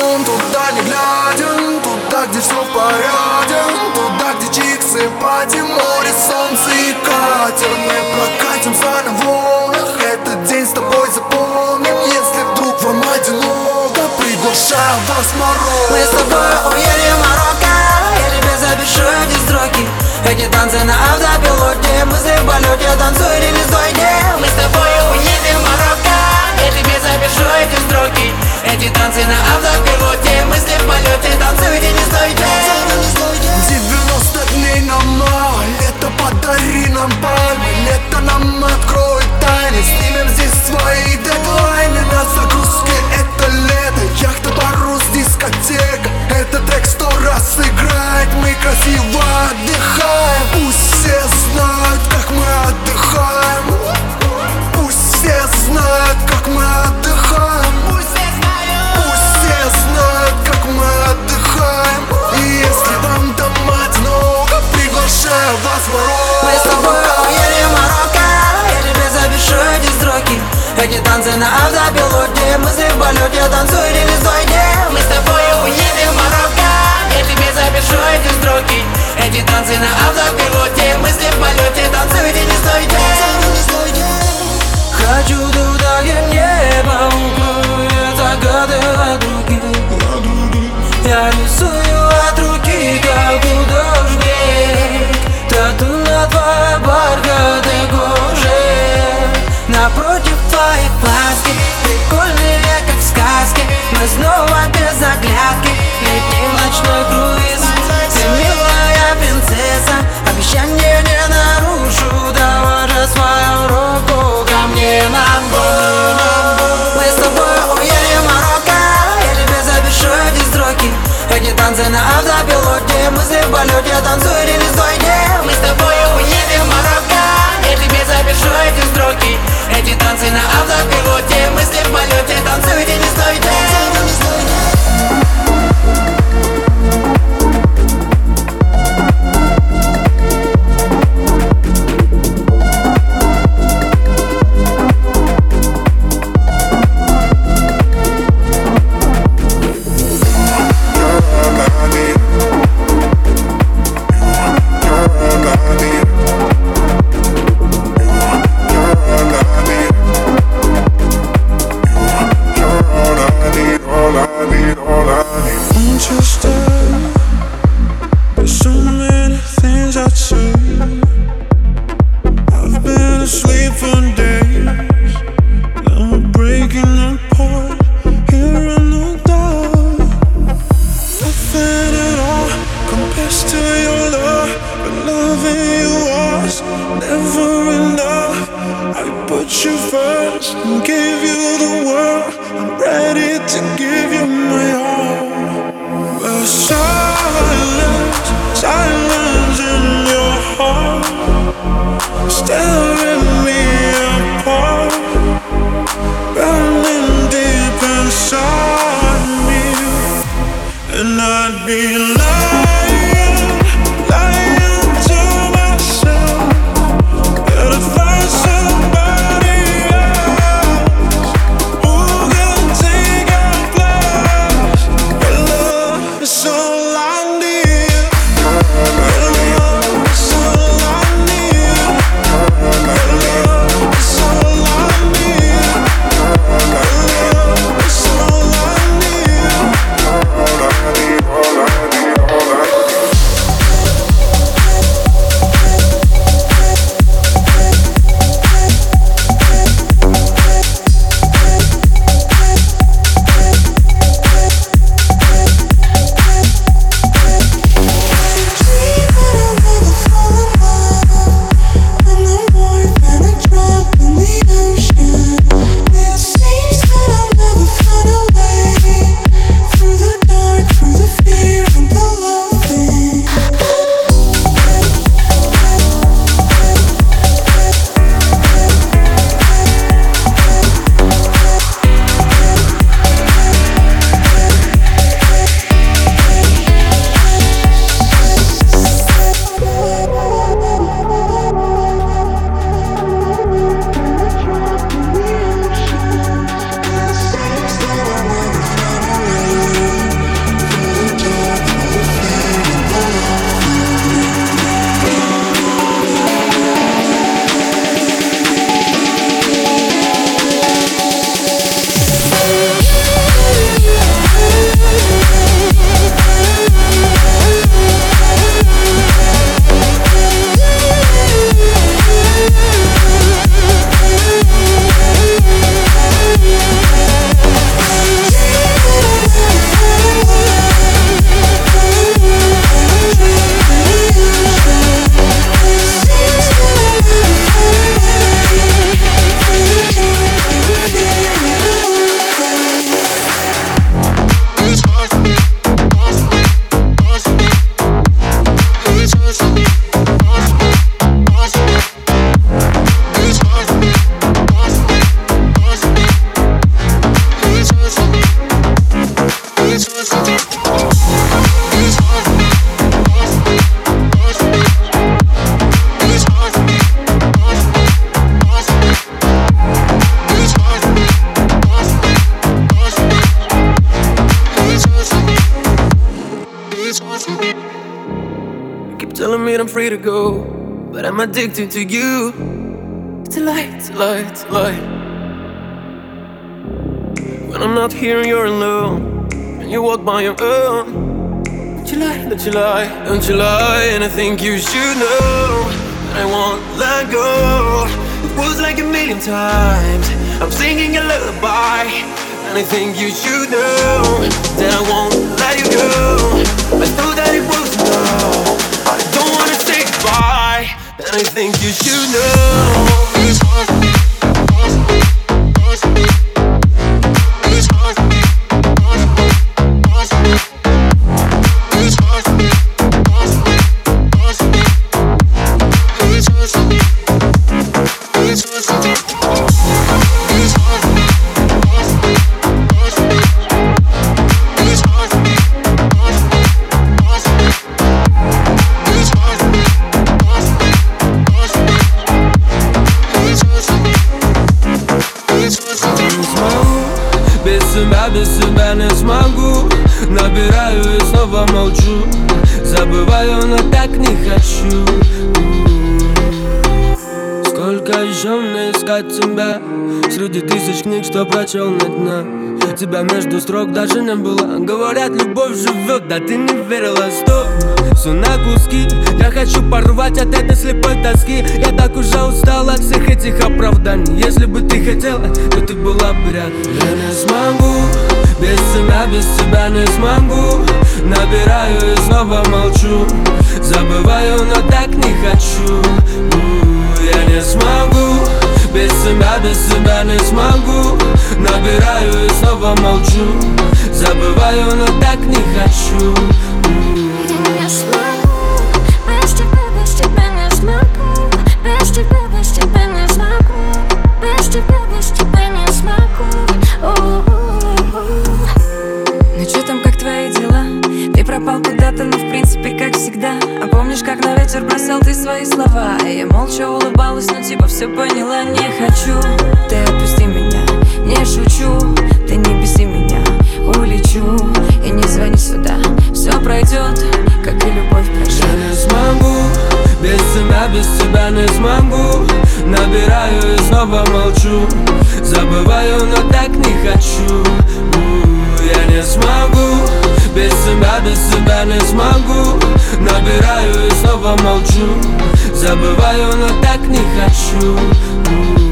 Идем туда, не глядя Туда, где все в порядке. Туда, где чиксы, пати, море, солнце и катер. Мы прокатимся на волнах Этот день с тобой запомним Если вдруг вам одиноко. Приглашаю вас в Марокко. Мы с тобой уедем в Марокко Я тебе запишу эти строки. Эти танцы на автопилоте Мысли в полете, танцуй или стой Мы с тобой уедем в Марокко Я тебе запишу эти строки. Эти танцы на автопилоте, мысли в полете Танцуйте, не стойте, не ну, стойте. Танцы на в запилоте Мысли в полете, танцуй, реализуй. Мы с тобой уедем в Марокко Я тебе запишу эти строки Эти танцы на авто сказки. Прикольные, как в сказке Мы снова cannot be loved. Addicted to you. It's a lie, it's a lie, it's a lie. When I'm not here, you're alone. And you walk by your own. Don't you lie, don't you lie, don't you lie. And I think you should know that I won't let go. It was like a million times. I'm singing a lullaby. And I think you should know that I won't let you go. I thought that it was I think you should know. Что прочел на дна Тебя между строк даже не было. Говорят, любовь живет, да ты не верила, стоп! Все на куски. Я хочу порвать от этой слепой тоски. Я так уже устал от всех этих оправданий. Если бы ты хотела, то ты была бы рядом. Я не смогу. Без тебя, без тебя не смогу. Набираю и снова молчу. Забываю, но так не хочу Я не смогу. Без себя, без себя не смогу. Набираю и снова молчу. Забываю, но так не хочу. Не смогу. Без тебя, без тебя не смогу. Без тебя, без тебя не смогу. Без тебя, без тебя не смогу. Ну что там, как твои дела? Помнишь, как на ветер бросал ты свои слова? И я молча улыбалась, но типа все поняла Не хочу, ты отпусти меня Не шучу, ты не беси меня Улечу. И не звони сюда Все пройдет, как и любовь прощай Я не смогу, без тебя, без тебя не смогу. Набираю и снова молчу. Забываю, но так не хочу. Я не смогу, без тебя, без тебя не смогу Набираю и снова молчу Забываю, но так не хочу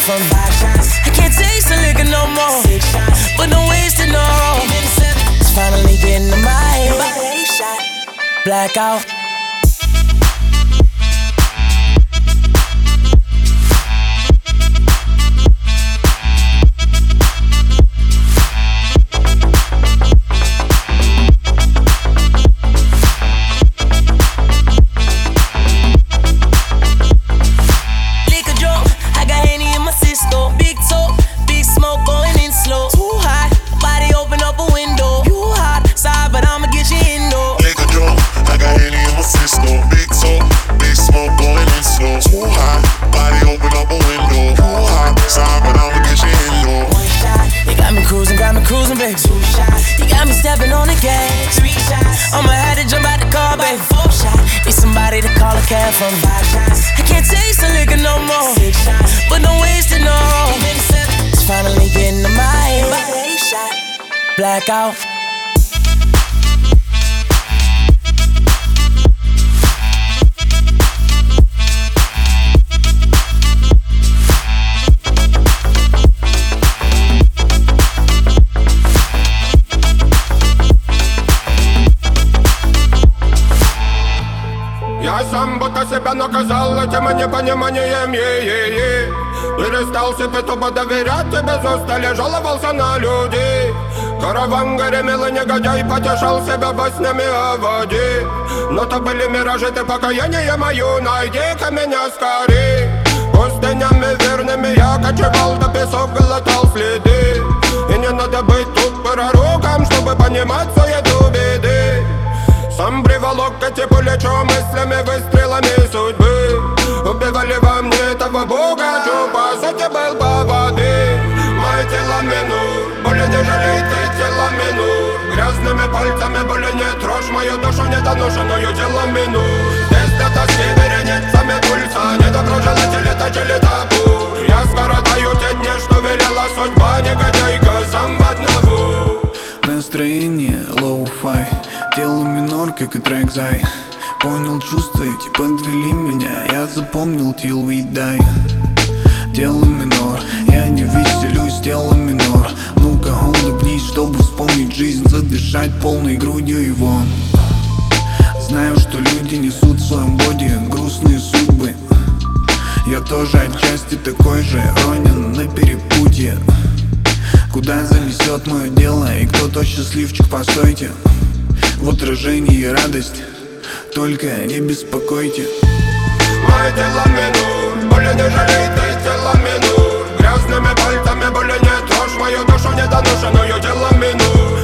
a from. Five shots, I can't taste the liquor no more. Six shots, but no ways to know. It's finally getting to my head. Blackout. Call from. Five shots, I can't taste the liquor no more. Six shots, but no ways to know. It's finally getting to my head. Shot, blackout. Непониманием е-е-е Перестал себе доверять без устали жаловался на людей Караван гремел и негодяй потешал себя во снями о воде. Но то были миражи, ты покаяние мою, найди-ка меня скорей. Пустынями верными я кочевал, до песок глотал следы. И не надо быть тут пророком, чтобы понимать суету беды сам приволок эти плечо мыслями, выстрелами судьбы Убивали во мне этого бога, по сути был по воды Мое тело минут, более не жалей ты тело минут Грязными пальцами более не трожь мою душу недоношенную тело минут Здесь до тоски вереницами пульса Недоброжелатели точили табу. Я скоротаю те дни, что велела судьба Негодяйка сам в одного Настроение лоу-фай. Тело минор, как и трек зай Понял чувства эти, подвели меня. Я запомнил till we die. Тело минор, я не веселюсь, тело минор. Ну-ка улыбнись, чтобы вспомнить жизнь Задышать полной грудью вон Знаю, что люди несут в своем боди грустные судьбы. Я тоже отчасти такой же, ронен на перепутье. Куда занесет мое дело и кто то счастливчик, постойте. В отражении радость, только не беспокойте. Мое тело минут, более не жалей ты тело минут Грязными пальцами более не трожь мою душу недоношенную тело минут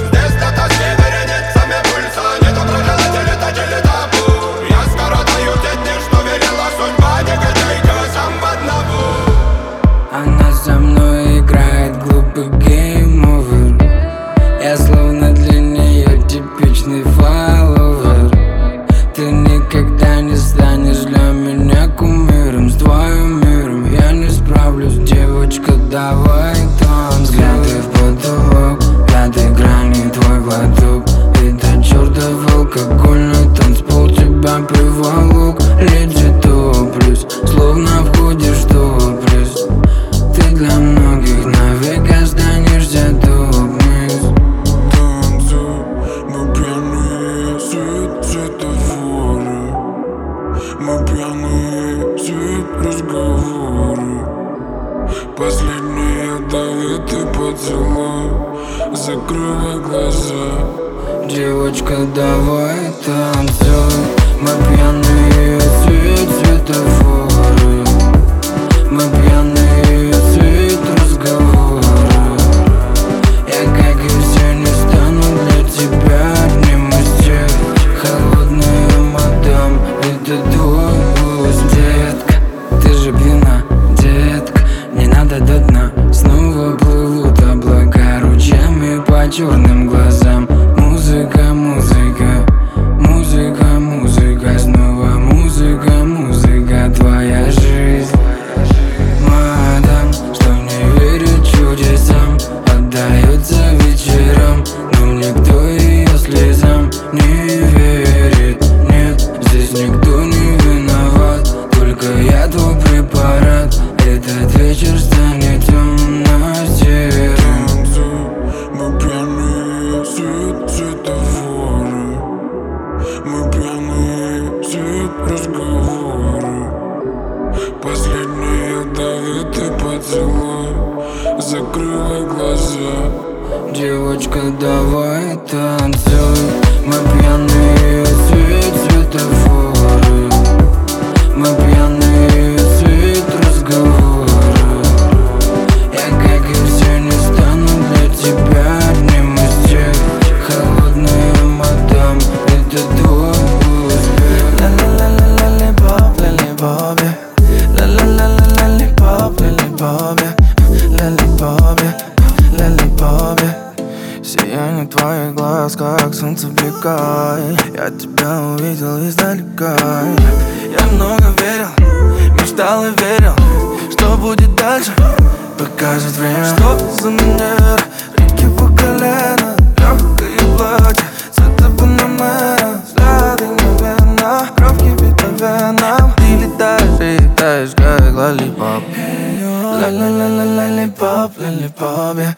tobie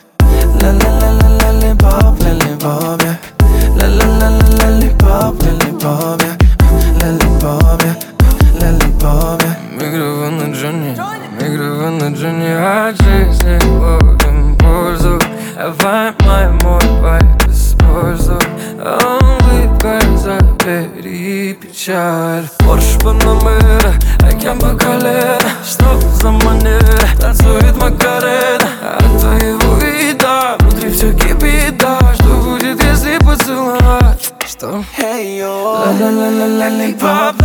если